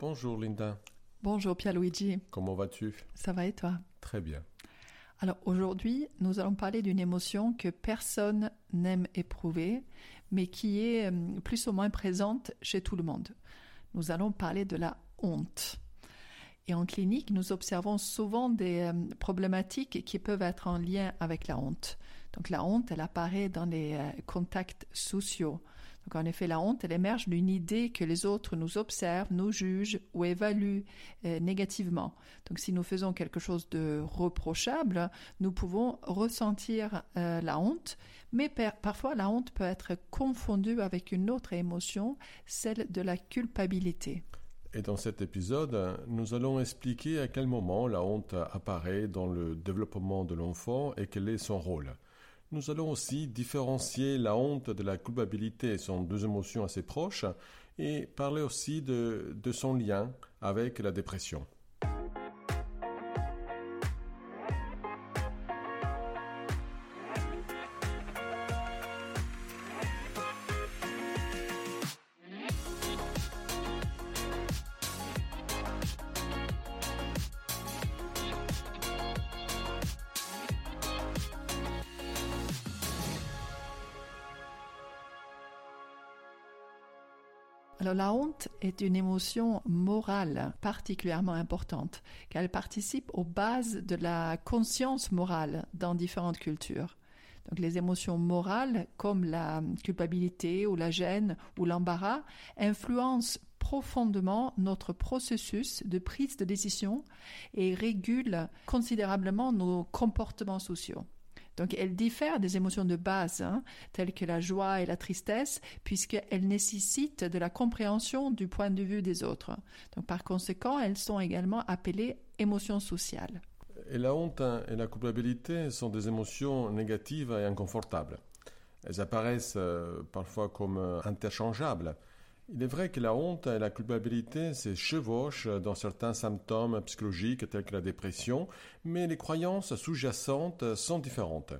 Bonjour Linda. Bonjour Pierluigi. Comment vas-tu? Ça va et toi? Très bien. Alors aujourd'hui, nous allons parler d'une émotion que personne n'aime éprouver, mais qui est euh, plus ou moins présente chez tout le monde. Nous allons parler de la honte. Et en clinique, nous observons souvent des euh, problématiques qui peuvent être en lien avec la honte. Donc la honte, elle apparaît dans les euh, contacts sociaux. Donc en effet, la honte, elle émerge d'une idée que les autres nous observent, nous jugent ou évaluent euh, négativement. Donc si nous faisons quelque chose de reprochable, nous pouvons ressentir la honte, mais parfois la honte peut être confondue avec une autre émotion, celle de la culpabilité. Et dans cet épisode, nous allons expliquer à quel moment la honte apparaît dans le développement de l'enfant et quel est son rôle. Nous allons aussi différencier la honte de la culpabilité, sont deux émotions assez proches, et parler aussi de, de son lien avec la dépression. La honte est une émotion morale particulièrement importante, car elle participe aux bases de la conscience morale dans différentes cultures. Donc les émotions morales comme la culpabilité ou la gêne ou l'embarras influencent profondément notre processus de prise de décision et régulent considérablement nos comportements sociaux. Donc elle diffère des émotions de base, hein, telles que la joie et la tristesse, puisqu'elles nécessitent de la compréhension du point de vue des autres. Donc par conséquent, elles sont également appelées émotions sociales. Et la honte et la culpabilité sont des émotions négatives et inconfortables. Elles apparaissent euh, parfois comme euh, interchangeables. Il est vrai que la honte et la culpabilité se chevauchent dans certains symptômes psychologiques tels que la dépression, mais les croyances sous-jacentes sont différentes.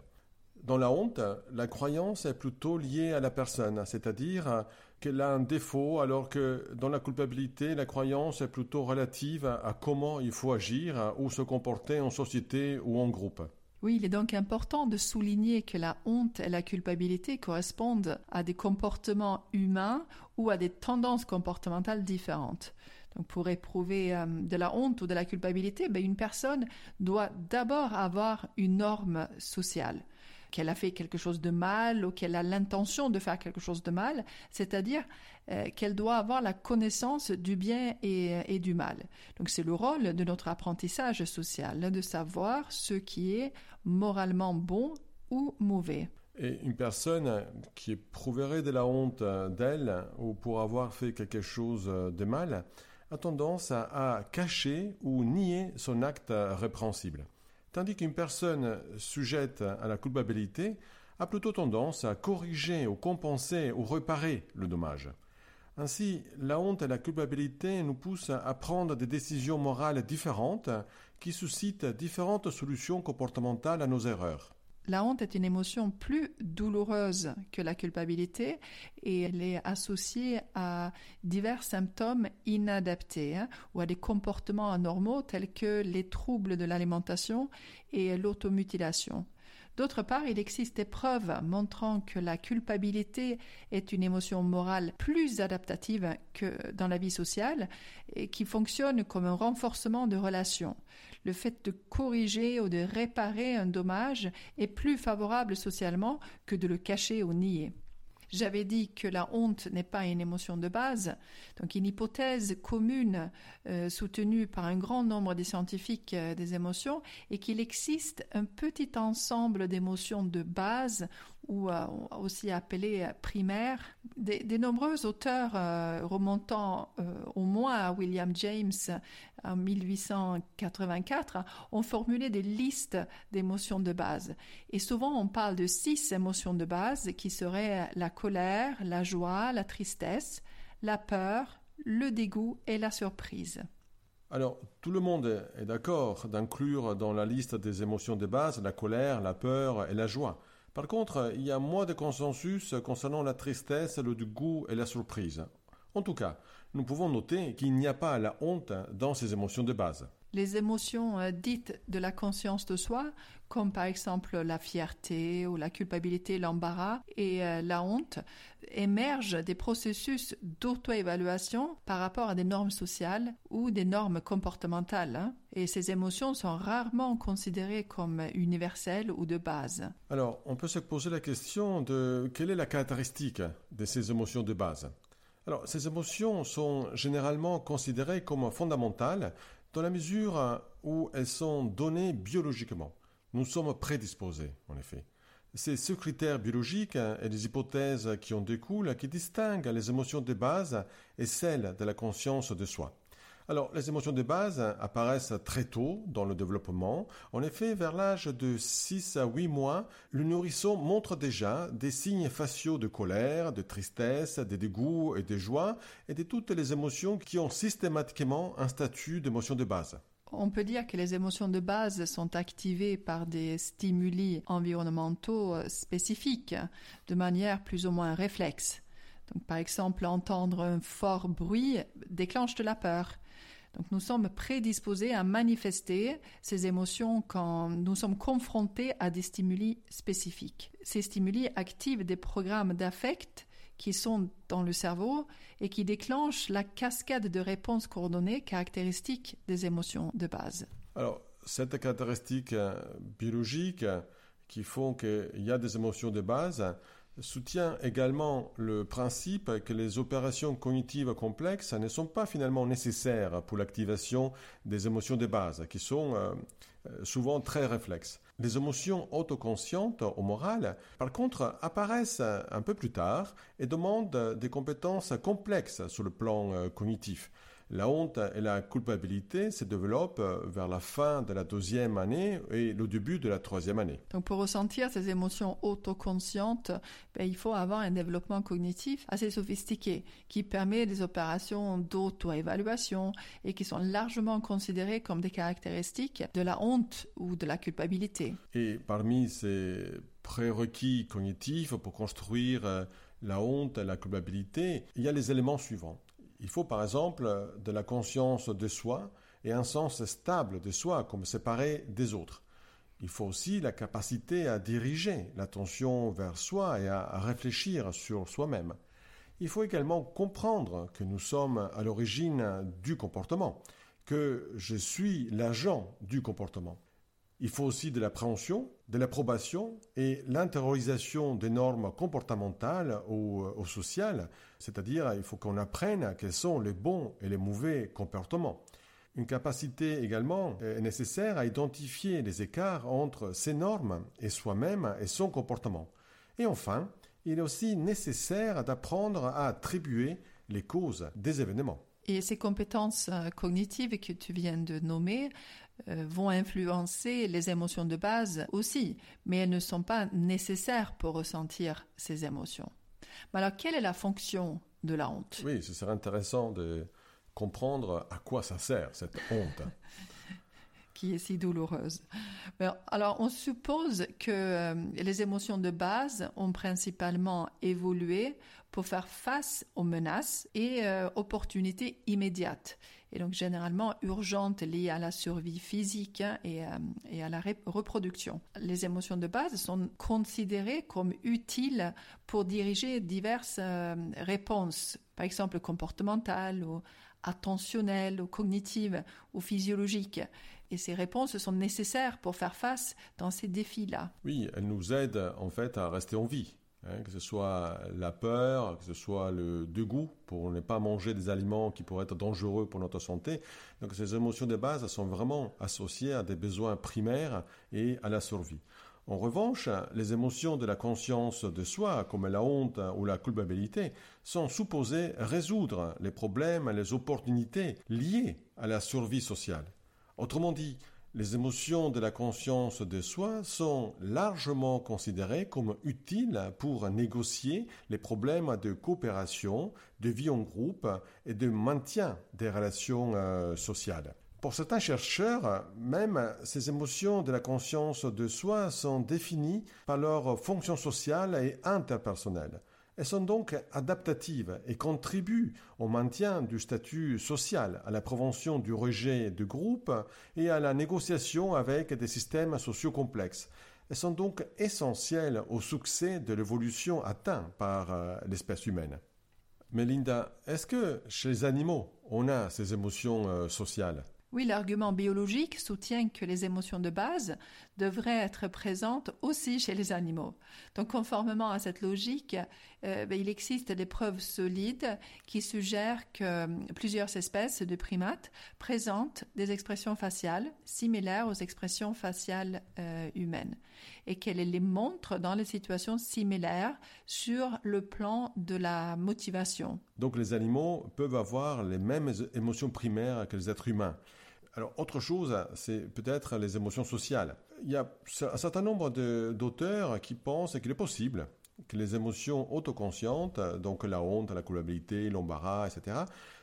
Dans la honte, la croyance est plutôt liée à la personne, c'est-à-dire qu'elle a un défaut, alors que dans la culpabilité, la croyance est plutôt relative à comment il faut agir ou se comporter en société ou en groupe. Oui, il est donc important de souligner que la honte et la culpabilité correspondent à des comportements humains ou à des tendances comportementales différentes. Donc pour éprouver euh, de la honte ou de la culpabilité, ben, une personne doit d'abord avoir une norme sociale qu'elle a fait quelque chose de mal ou qu'elle a l'intention de faire quelque chose de mal, c'est-à-dire euh, qu'elle doit avoir la connaissance du bien et, du mal. Donc c'est le rôle de notre apprentissage social, de savoir ce qui est moralement bon ou mauvais. Et une personne qui éprouverait de la honte d'elle ou pour avoir fait quelque chose de mal a tendance à cacher ou nier son acte répréhensible tandis qu'une personne sujette à la culpabilité a plutôt tendance à corriger ou compenser ou réparer le dommage. Ainsi, la honte et la culpabilité nous poussent à prendre des décisions morales différentes qui suscitent différentes solutions comportementales à nos erreurs. La honte est une émotion plus douloureuse que la culpabilité et elle est associée à divers symptômes inadaptés hein, ou à des comportements anormaux tels que les troubles de l'alimentation et l'automutilation. D'autre part, il existe des preuves montrant que la culpabilité est une émotion morale plus adaptative que dans la vie sociale et qui fonctionne comme un renforcement de relations. Le fait de corriger ou de réparer un dommage est plus favorable socialement que de le cacher ou nier. J'avais dit que la honte n'est pas une émotion de base, donc une hypothèse commune euh, soutenue par un grand nombre des scientifiques euh, des émotions et qu'il existe un petit ensemble d'émotions de base ou euh, aussi appelées primaires. Des, des nombreux auteurs remontant au moins à William James en 1884 ont formulé des listes d'émotions de base. Et souvent on parle de six émotions de base qui seraient la colère, la joie, la tristesse, la peur, le dégoût et la surprise. Alors, tout le monde est d'accord d'inclure dans la liste des émotions de base la colère, la peur et la joie. Par contre, il y a moins de consensus concernant la tristesse, le dégoût et la surprise. En tout cas, nous pouvons noter qu'il n'y a pas la honte dans ces émotions de base. Les émotions euh, dites de la conscience de soi, comme par exemple la fierté ou la culpabilité, l'embarras et euh, la honte, émergent des processus d'auto-évaluation par rapport à des normes sociales ou des normes comportementales. Hein. Et ces émotions sont rarement considérées comme universelles ou de base. Alors, on peut se poser la question de quelle est la caractéristique de ces émotions de base? Alors, ces émotions sont généralement considérées comme fondamentales dans la mesure où elles sont données biologiquement. Nous sommes prédisposés, en effet. C'est ce critère biologique et les hypothèses qui en découlent qui distinguent les émotions de base et celles de la conscience de soi. Alors, les émotions de base apparaissent très tôt dans le développement. En effet, vers l'âge de 6 à 8 mois, le nourrisson montre déjà des signes faciaux de colère, de tristesse, de dégoût et de joie, et de toutes les émotions qui ont systématiquement un statut d'émotion de base. On peut dire que les émotions de base sont activées par des stimuli environnementaux spécifiques, de manière plus ou moins réflexe. Donc, par exemple, entendre un fort bruit déclenche de la peur. Donc nous sommes prédisposés à manifester ces émotions quand nous sommes confrontés à des stimuli spécifiques. Ces stimuli activent des programmes d'affect qui sont dans le cerveau et qui déclenchent la cascade de réponses coordonnées caractéristiques des émotions de base. Alors, cette caractéristique euh, biologique qui font qu'il y a des émotions de base, soutient également le principe que les opérations cognitives complexes ne sont pas finalement nécessaires pour l'activation des émotions de base, qui sont euh, euh, souvent très réflexes. Les émotions autoconscientes ou morales, par contre, apparaissent un peu plus tard et demandent des compétences complexes sur le plan euh, cognitif. La honte et la culpabilité se développent vers la fin de la deuxième année et le début de la troisième année. Donc pour ressentir ces émotions autoconscientes, ben, il faut avoir un développement cognitif assez sophistiqué qui permet des opérations d'auto-évaluation et qui sont largement considérées comme des caractéristiques de la honte ou de la culpabilité. Et parmi ces prérequis cognitifs pour construire euh, la honte et la culpabilité, il y a les éléments suivants. Il faut par exemple de la conscience de soi et un sens stable de soi comme séparé des autres. Il faut aussi la capacité à diriger l'attention vers soi et à réfléchir sur soi-même. Il faut également comprendre que nous sommes à l'origine du comportement, que je suis l'agent du comportement. Il faut aussi de l'appréhension, de l'approbation et l'intériorisation des normes comportementales ou, ou sociales, c'est-à-dire il faut qu'on apprenne quels sont les bons et les mauvais comportements. Une capacité également est nécessaire à identifier les écarts entre ces normes et soi-même et son comportement. Et enfin, il est aussi nécessaire d'apprendre à attribuer les causes des événements. Et ces compétences euh, cognitives que tu viens de nommer euh, vont influencer les émotions de base aussi, mais elles ne sont pas nécessaires pour ressentir ces émotions. Mais alors, quelle est la fonction de la honte? Oui, ce serait intéressant de comprendre à quoi ça sert, cette honte. qui est si douloureuse. Alors, on suppose que euh, les émotions de base ont principalement évolué pour faire face aux menaces et euh, opportunités immédiates, et donc généralement urgentes liées à la survie physique hein, et, euh, et, à la reproduction. Les émotions de base sont considérées comme utiles pour diriger diverses réponses, par exemple comportementales ou attentionnelles ou cognitives ou physiologiques. Et ces réponses sont nécessaires pour faire face dans ces défis-là. Oui, elles nous aident en fait à rester en vie. Hein, que ce soit la peur, que ce soit le dégoût pour ne pas manger des aliments qui pourraient être dangereux pour notre santé. Donc ces émotions de base sont vraiment associées à des besoins primaires et à la survie. En revanche, les émotions de la conscience de soi, comme la honte ou la culpabilité, sont supposées résoudre les problèmes et les opportunités liées à la survie sociale. Autrement dit, les émotions de la conscience de soi sont largement considérées comme utiles pour négocier les problèmes de coopération, de vie en groupe et de maintien des relations euh, sociales. Pour certains chercheurs, même ces émotions de la conscience de soi sont définies par leur fonction sociale et interpersonnelle. Elles sont donc adaptatives et contribuent au maintien du statut social, à la prévention du rejet de groupe et à la négociation avec des systèmes sociaux complexes. Elles sont donc essentielles au succès de l'évolution atteinte par euh, l'espèce humaine. Mais Linda, est-ce que chez les animaux, on a ces émotions euh, sociales? Oui, l'argument biologique soutient que les émotions de base devraient être présentes aussi chez les animaux. Donc, conformément à cette logique, euh, ben, il existe des preuves solides qui suggèrent que euh, plusieurs espèces de primates présentent des expressions faciales similaires aux expressions faciales euh, humaines et qu'elles les montrent dans les situations similaires sur le plan de la motivation. Donc, les animaux peuvent avoir les mêmes émotions primaires que les êtres humains. Alors, autre chose, c'est peut-être les émotions sociales. Il y a un certain nombre d'auteurs qui pensent qu'il est possible que les émotions autoconscientes, donc la honte, la culpabilité, l'embarras, etc.,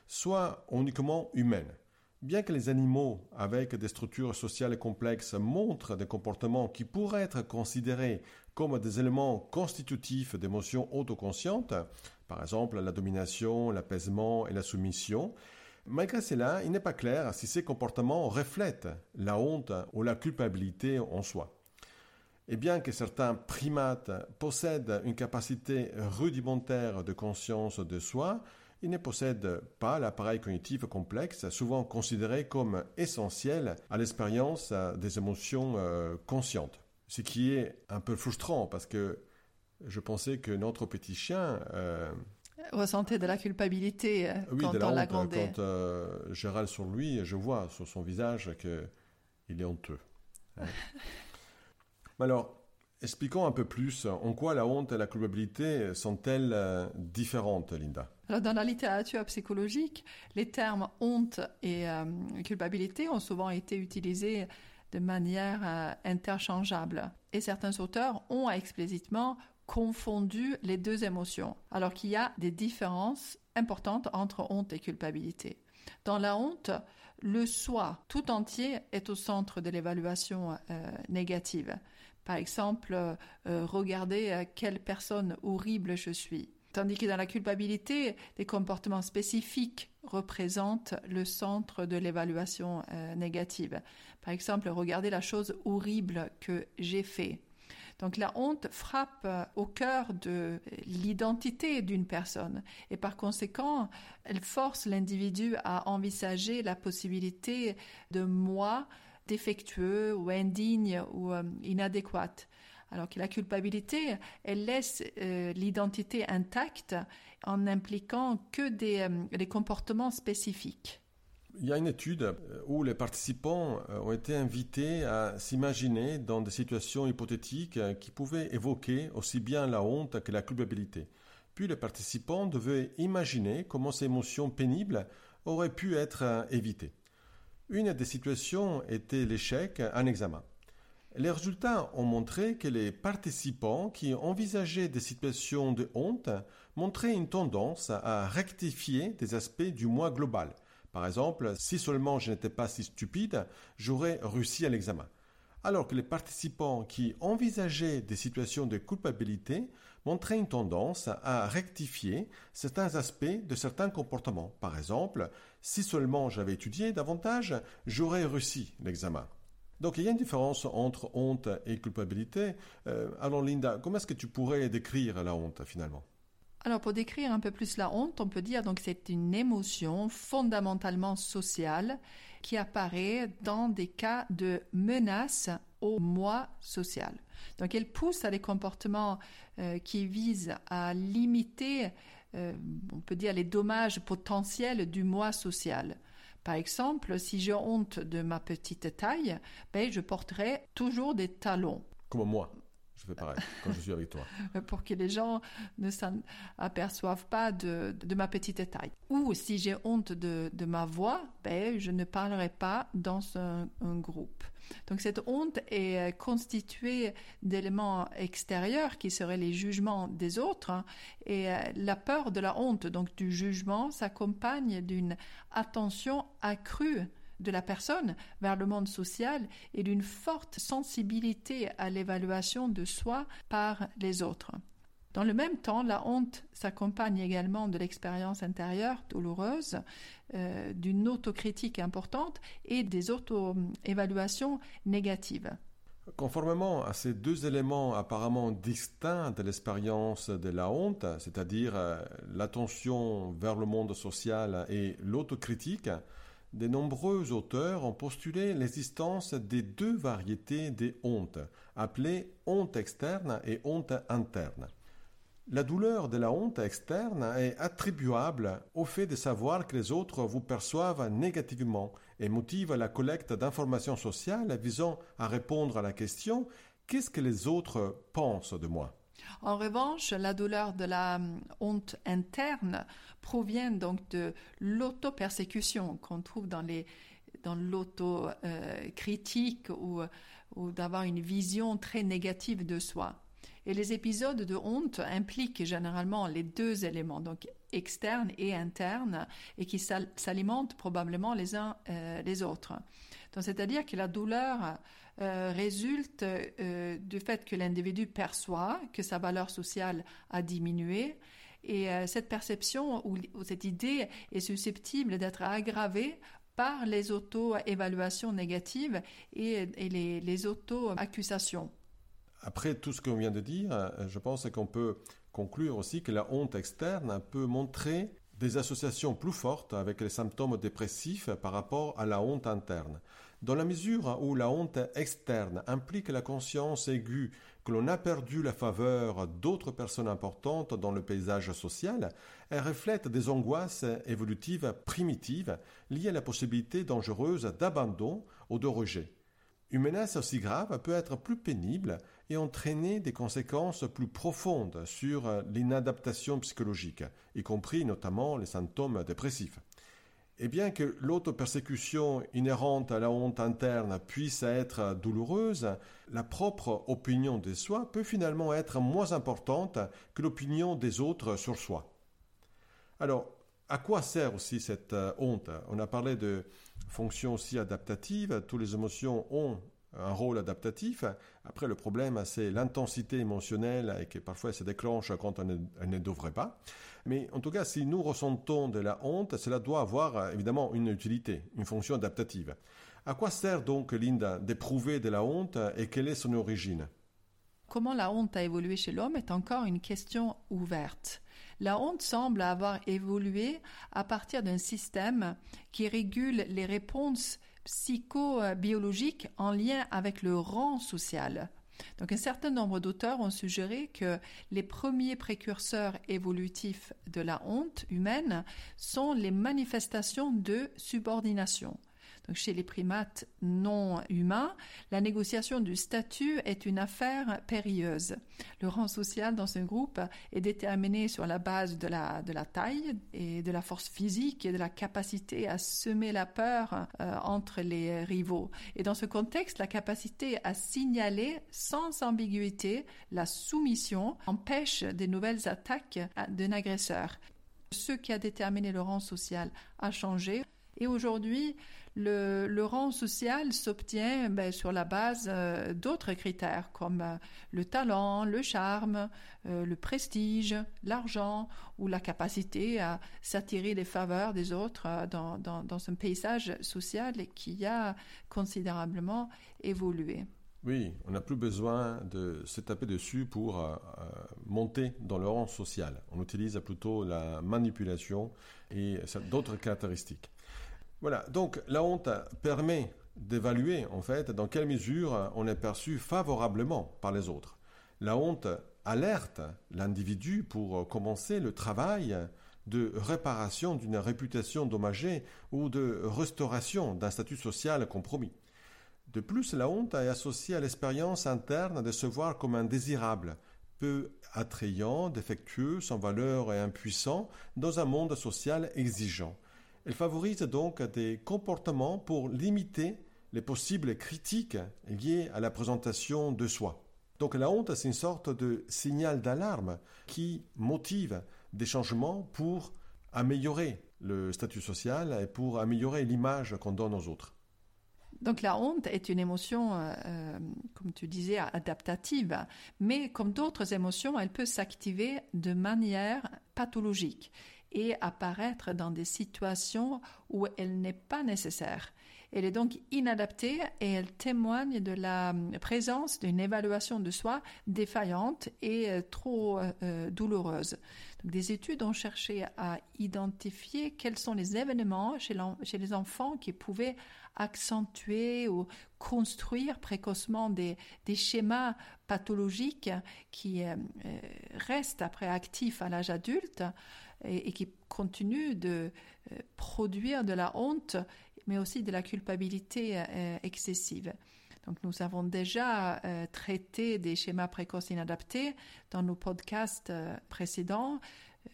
soient uniquement humaines. Bien que les animaux avec des structures sociales complexes montrent des comportements qui pourraient être considérés comme des éléments constitutifs d'émotions autoconscientes, par exemple la domination, l'apaisement et la soumission, Malgré cela, il n'est pas clair si ces comportements reflètent la honte ou la culpabilité en soi. Et bien que certains primates possèdent une capacité rudimentaire de conscience de soi, ils ne possèdent pas l'appareil cognitif complexe, souvent considéré comme essentiel à l'expérience des émotions euh, conscientes. Ce qui est un peu frustrant parce que je pensais que notre petit chien euh, ressentait de la culpabilité euh, quand on l'agrandait. Quand euh, je râle sur lui, je vois sur son visage qu'il est honteux. Hein. Alors, expliquons un peu plus en quoi la honte et la culpabilité sont-elles euh, différentes, Linda? Dans la littérature psychologique, les termes honte et culpabilité ont souvent été utilisés de manière interchangeable. Et certains auteurs ont explicitement confondu les deux émotions, alors qu'il y a des différences importantes entre honte et culpabilité. Dans la honte, le soi tout entier est au centre de l'évaluation euh, négative. Par exemple, euh, regarder euh, quelle personne horrible je suis. Tandis que dans la culpabilité, des comportements spécifiques représentent le centre de l'évaluation négative. Par exemple, regarder la chose horrible que j'ai fait donc la honte frappe euh, au cœur de l'identité d'une personne et par conséquent, elle force l'individu à envisager la possibilité de moi défectueux ou indigne ou euh, inadéquate. Alors que la culpabilité, elle laisse euh, l'identité intacte en n'impliquant que des comportements spécifiques. Il y a une étude euh, où les participants euh, ont été invités à s'imaginer dans des situations hypothétiques euh, qui pouvaient évoquer aussi bien la honte que la culpabilité. Puis les participants devaient imaginer comment ces émotions pénibles auraient pu être évitées. Une des situations était l'échec en examen. Les résultats ont montré que les participants qui envisageaient des situations de honte montraient une tendance à rectifier des aspects du moi global – par exemple, si seulement je n'étais pas si stupide, j'aurais réussi à l'examen. Alors que les participants qui envisageaient des situations de culpabilité montraient une tendance à rectifier certains aspects de certains comportements. Par exemple, si seulement j'avais étudié davantage, j'aurais réussi l'examen. Donc il y a une différence entre honte et culpabilité. Euh, alors Linda, comment est-ce que tu pourrais décrire la honte finalement? Alors pour décrire un peu plus la honte, on peut dire donc c'est une émotion fondamentalement sociale qui apparaît dans des cas de menace au moi social. Donc elle pousse à des comportements euh, qui visent à limiter, euh, on peut dire, les dommages potentiels du moi social. Par exemple, si j'ai honte de ma petite taille, ben, je porterai toujours des talons. Comme moi. Je fais pareil quand je suis avec toi. Pour que les gens ne s'aperçoivent pas de, de, ma petite taille. Ou si j'ai honte de, de, ma voix, ben, je ne parlerai pas dans un, groupe. Donc cette honte est euh, constituée d'éléments extérieurs qui seraient les jugements des autres hein. et euh, la peur de la honte, donc du jugement, s'accompagne d'une attention accrue de la personne vers le monde social et d'une forte sensibilité à l'évaluation de soi par les autres. Dans le même temps, la honte s'accompagne également de l'expérience intérieure douloureuse, euh, d'une autocritique importante et des auto-évaluations négatives. Conformément à ces deux éléments apparemment distincts de l'expérience de la honte, c'est-à-dire euh, l'attention vers le monde social et l'autocritique, de nombreux auteurs ont postulé l'existence des deux variétés des hontes, appelées honte externe et honte interne. La douleur de la honte externe est attribuable au fait de savoir que les autres vous perçoivent négativement et motive la collecte d'informations sociales visant à répondre à la question Qu'est-ce que les autres pensent de moi? En revanche, la douleur de la hum, honte interne provient donc de l'auto-persécution qu'on trouve dans les l'auto-critique ou, ou d'avoir une vision très négative de soi. Et les épisodes de honte impliquent généralement les deux éléments, donc externes et internes, et qui s'alimentent probablement les uns euh, les autres. Donc, c'est-à-dire que la douleur euh, résulte euh, du fait que l'individu perçoit que sa valeur sociale a diminué. Et cette perception ou, cette idée est susceptible d'être aggravée par les auto-évaluations négatives et, les, les auto-accusations. Après tout ce qu'on vient de dire, euh, je pense qu'on peut conclure aussi que la honte externe peut montrer des associations plus fortes avec les symptômes dépressifs par rapport à la honte interne. Dans la mesure où la honte externe implique la conscience aiguë que l'on a perdu la faveur d'autres personnes importantes dans le paysage social, elle reflète des angoisses évolutives primitives liées à la possibilité dangereuse d'abandon ou de rejet. Une menace aussi grave peut être plus pénible et entraîner des conséquences plus profondes sur l'inadaptation psychologique, y compris notamment les symptômes dépressifs. Et bien que l'auto-persécution inhérente à la honte interne puisse être douloureuse, la propre opinion de soi peut finalement être moins importante que l'opinion des autres sur soi. Alors, à quoi sert aussi cette euh, honte? On a parlé de fonctions aussi adaptatives. Toutes les émotions ont un rôle adaptatif. Après, le problème, c'est l'intensité émotionnelle que parfois se déclenche quand elle ne, devrait pas. Mais en tout cas, si nous ressentons de la honte, cela doit avoir évidemment une utilité, une fonction adaptative. À quoi sert donc, Linda, d'éprouver de la honte et quelle est son origine? Comment la honte a évolué chez l'homme est encore une question ouverte. La honte semble avoir évolué à partir d'un système qui régule les réponses psychobiologique en lien avec le rang social. Donc un certain nombre d'auteurs ont suggéré que les premiers précurseurs évolutifs de la honte humaine sont les manifestations de subordination chez les primates non humains, la négociation du statut est une affaire périlleuse. Le rang social dans ce groupe est déterminé sur la base de la, taille et de la force physique et de la capacité à semer la peur euh, entre les rivaux. Et dans ce contexte, la capacité à signaler sans ambiguïté la soumission empêche des nouvelles attaques d'un agresseur. Ce qui a déterminé le rang social a changé. Et aujourd'hui, le, rang social s'obtient ben, sur la base euh, d'autres critères comme euh, le talent, le charme, euh, le prestige, l'argent ou la capacité à s'attirer les faveurs des autres dans, dans, un paysage social qui a considérablement évolué. Oui, on n'a plus besoin de se taper dessus pour monter dans le rang social. On utilise plutôt la manipulation et d'autres caractéristiques. Voilà, donc la honte permet d'évaluer en fait dans quelle mesure on est perçu favorablement par les autres. La honte alerte l'individu pour commencer le travail de réparation d'une réputation dommagée ou de restauration d'un statut social compromis. De plus, la honte est associée à l'expérience interne de se voir comme indésirable, peu attrayant, défectueux, sans valeur et impuissant dans un monde social exigeant. Elle favorise donc des comportements pour limiter les possibles critiques liées à la présentation de soi. Donc la honte, c'est une sorte de signal d'alarme qui motive des changements pour améliorer le statut social et pour améliorer l'image qu'on donne aux autres. Donc la honte est une émotion, euh, euh, comme tu disais, adaptative, mais comme d'autres émotions, elle peut s'activer de manière pathologique et apparaître dans des situations où elle n'est pas nécessaire. Elle est donc inadaptée et elle témoigne de la présence d'une évaluation de soi défaillante et euh, trop douloureuse. des études ont cherché à identifier quels sont les événements chez, chez les enfants qui pouvaient accentuer ou construire précocement des, schémas pathologiques qui euh, euh, restent après actifs à l'âge adulte et, qui continuent de euh, produire de la honte, mais aussi de la culpabilité excessive. Donc nous avons déjà traité des schémas précoces inadaptés dans nos podcasts précédents.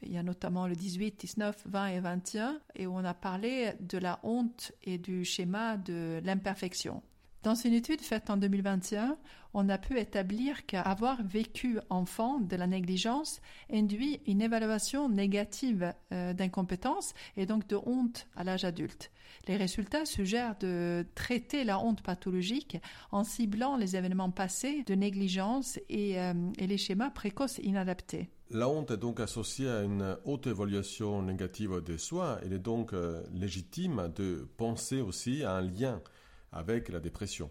Il y a notamment le 18, 19, 20 et 21, et on a parlé de la honte et du schéma de l'imperfection. Dans une étude faite en 2021, on a pu établir qu'avoir vécu enfant de la négligence induit une évaluation négative euh, d'incompétence et donc de honte à l'âge adulte. Les résultats suggèrent de traiter la honte pathologique en ciblant les événements passés de négligence et, euh, les schémas précoces inadaptés. La honte est donc associée à une haute évaluation négative de soi. Il est donc euh, légitime de penser aussi à un lien avec la dépression.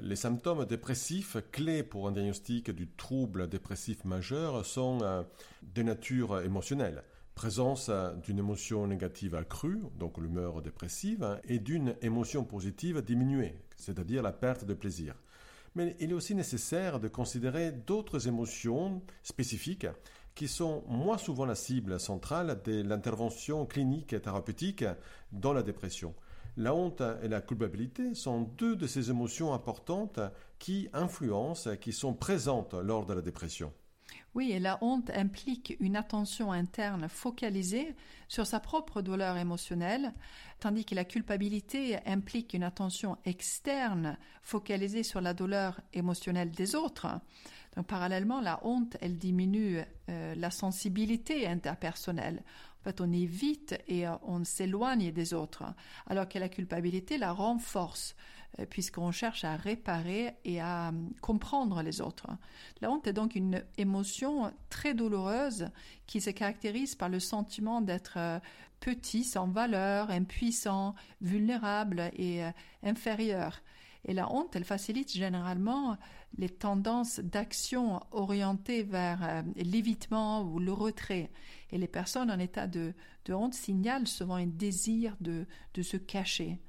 Les symptômes dépressifs clés pour un diagnostic du trouble dépressif majeur sont euh, de nature émotionnelle. Présence euh, d'une émotion négative accrue, donc l'humeur dépressive, et d'une émotion positive diminuée, c'est-à-dire la perte de plaisir. Mais il est aussi nécessaire de considérer d'autres émotions spécifiques qui sont moins souvent la cible centrale de l'intervention clinique et thérapeutique dans la dépression. La honte et la culpabilité sont deux de ces émotions importantes qui influencent, qui sont présentes lors de la dépression. Oui, et la honte implique une attention interne focalisée sur sa propre douleur émotionnelle, tandis que la culpabilité implique une attention externe focalisée sur la douleur émotionnelle des autres. Donc, parallèlement, la honte, elle diminue euh, la sensibilité interpersonnelle on évite et euh, on s'éloigne des autres, alors que la culpabilité la renforce, euh, puisqu'on cherche à réparer et à euh, comprendre les autres. La honte est donc une émotion très douloureuse qui se caractérise par le sentiment d'être petit, sans valeur, impuissant, vulnérable et inférieur. Et la honte, elle facilite généralement les tendances d'action orientées vers l'évitement ou le retrait. Et les personnes en état de, honte signalent souvent un désir de, se cacher.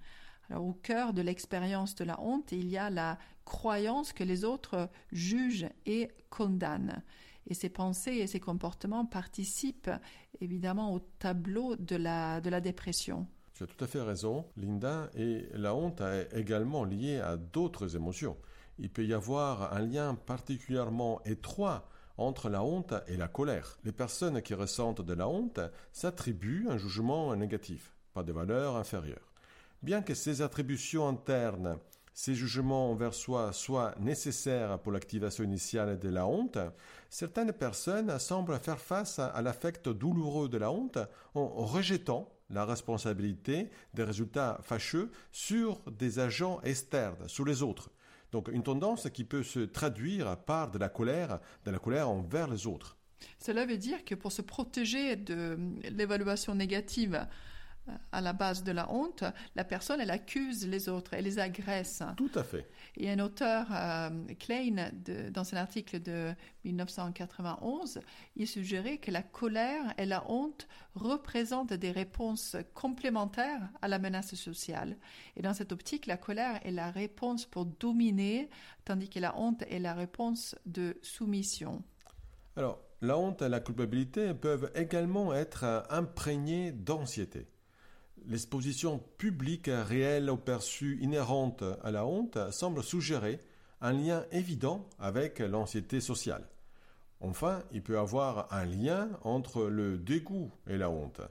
Alors, au cœur de l'expérience de la honte, il y a la croyance que les autres jugent et condamnent. Et ces pensées et ces comportements participent évidemment au tableau de la, de la dépression. Tu as tout à fait raison, Linda, et la honte est également liée à d'autres émotions. Il peut y avoir un lien particulièrement étroit entre la honte et la colère. Les personnes qui ressentent de la honte s'attribuent un jugement négatif, pas de valeur inférieure. Bien que ces attributions internes, ces jugements envers soi soient nécessaires pour l'activation initiale de la honte, certaines personnes semblent faire face à l'affect douloureux de la honte en rejetant la responsabilité des résultats fâcheux sur des agents externes, sur les autres. Donc une tendance qui peut se traduire par de la colère, de la colère envers les autres. Cela veut dire que pour se protéger de l'évaluation négative à la base de la honte, la personne, elle accuse les autres, elle les agresse. Tout à fait. Et un auteur, euh, Klein, dans un article de 1991, il suggérait que la colère et la honte représentent des réponses complémentaires à la menace sociale. Et dans cette optique, la colère est la réponse pour dominer, tandis que la honte est la réponse de soumission. Alors, la honte et la culpabilité peuvent également être imprégnées d'anxiété. L'exposition publique réelle ou perçue inhérente à la honte semble suggérer un lien évident avec l'anxiété sociale. Enfin, il peut avoir un lien entre le dégoût et la honte.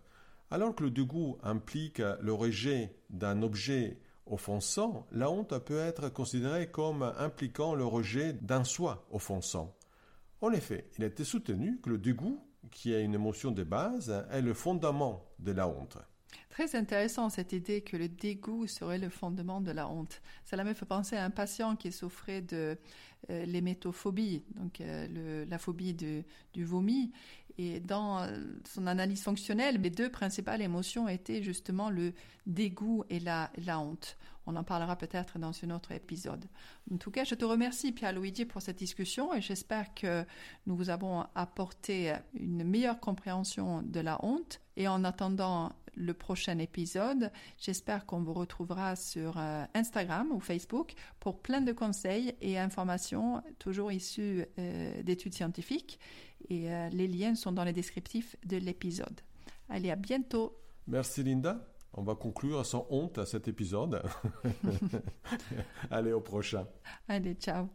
Alors que le dégoût implique le rejet d'un objet offensant, la honte peut être considérée comme impliquant le rejet d'un soi offensant. En effet, il a été soutenu que le dégoût, qui est une émotion de base, est le fondament de la honte. Très intéressant cette idée que le dégoût serait le fondement de la honte. Cela me fait penser à un patient qui souffrait de euh, l'hémétophobie, donc euh, la phobie du vomi. Et dans son analyse fonctionnelle, mes deux principales émotions étaient justement le dégoût et la honte. On en parlera peut-être dans un autre épisode. En tout cas, je te remercie, Pierre-Luigi, pour cette discussion et j'espère que nous vous avons apporté une meilleure compréhension de la honte. Et en attendant le prochain épisode. J'espère qu'on vous retrouvera sur euh, Instagram ou Facebook pour plein de conseils et informations toujours issues euh, d'études scientifiques. Et euh, les liens sont dans les descriptifs de l'épisode. Allez, à bientôt. Merci Linda. On va conclure sans honte à cet épisode. Allez, au prochain. Allez, ciao.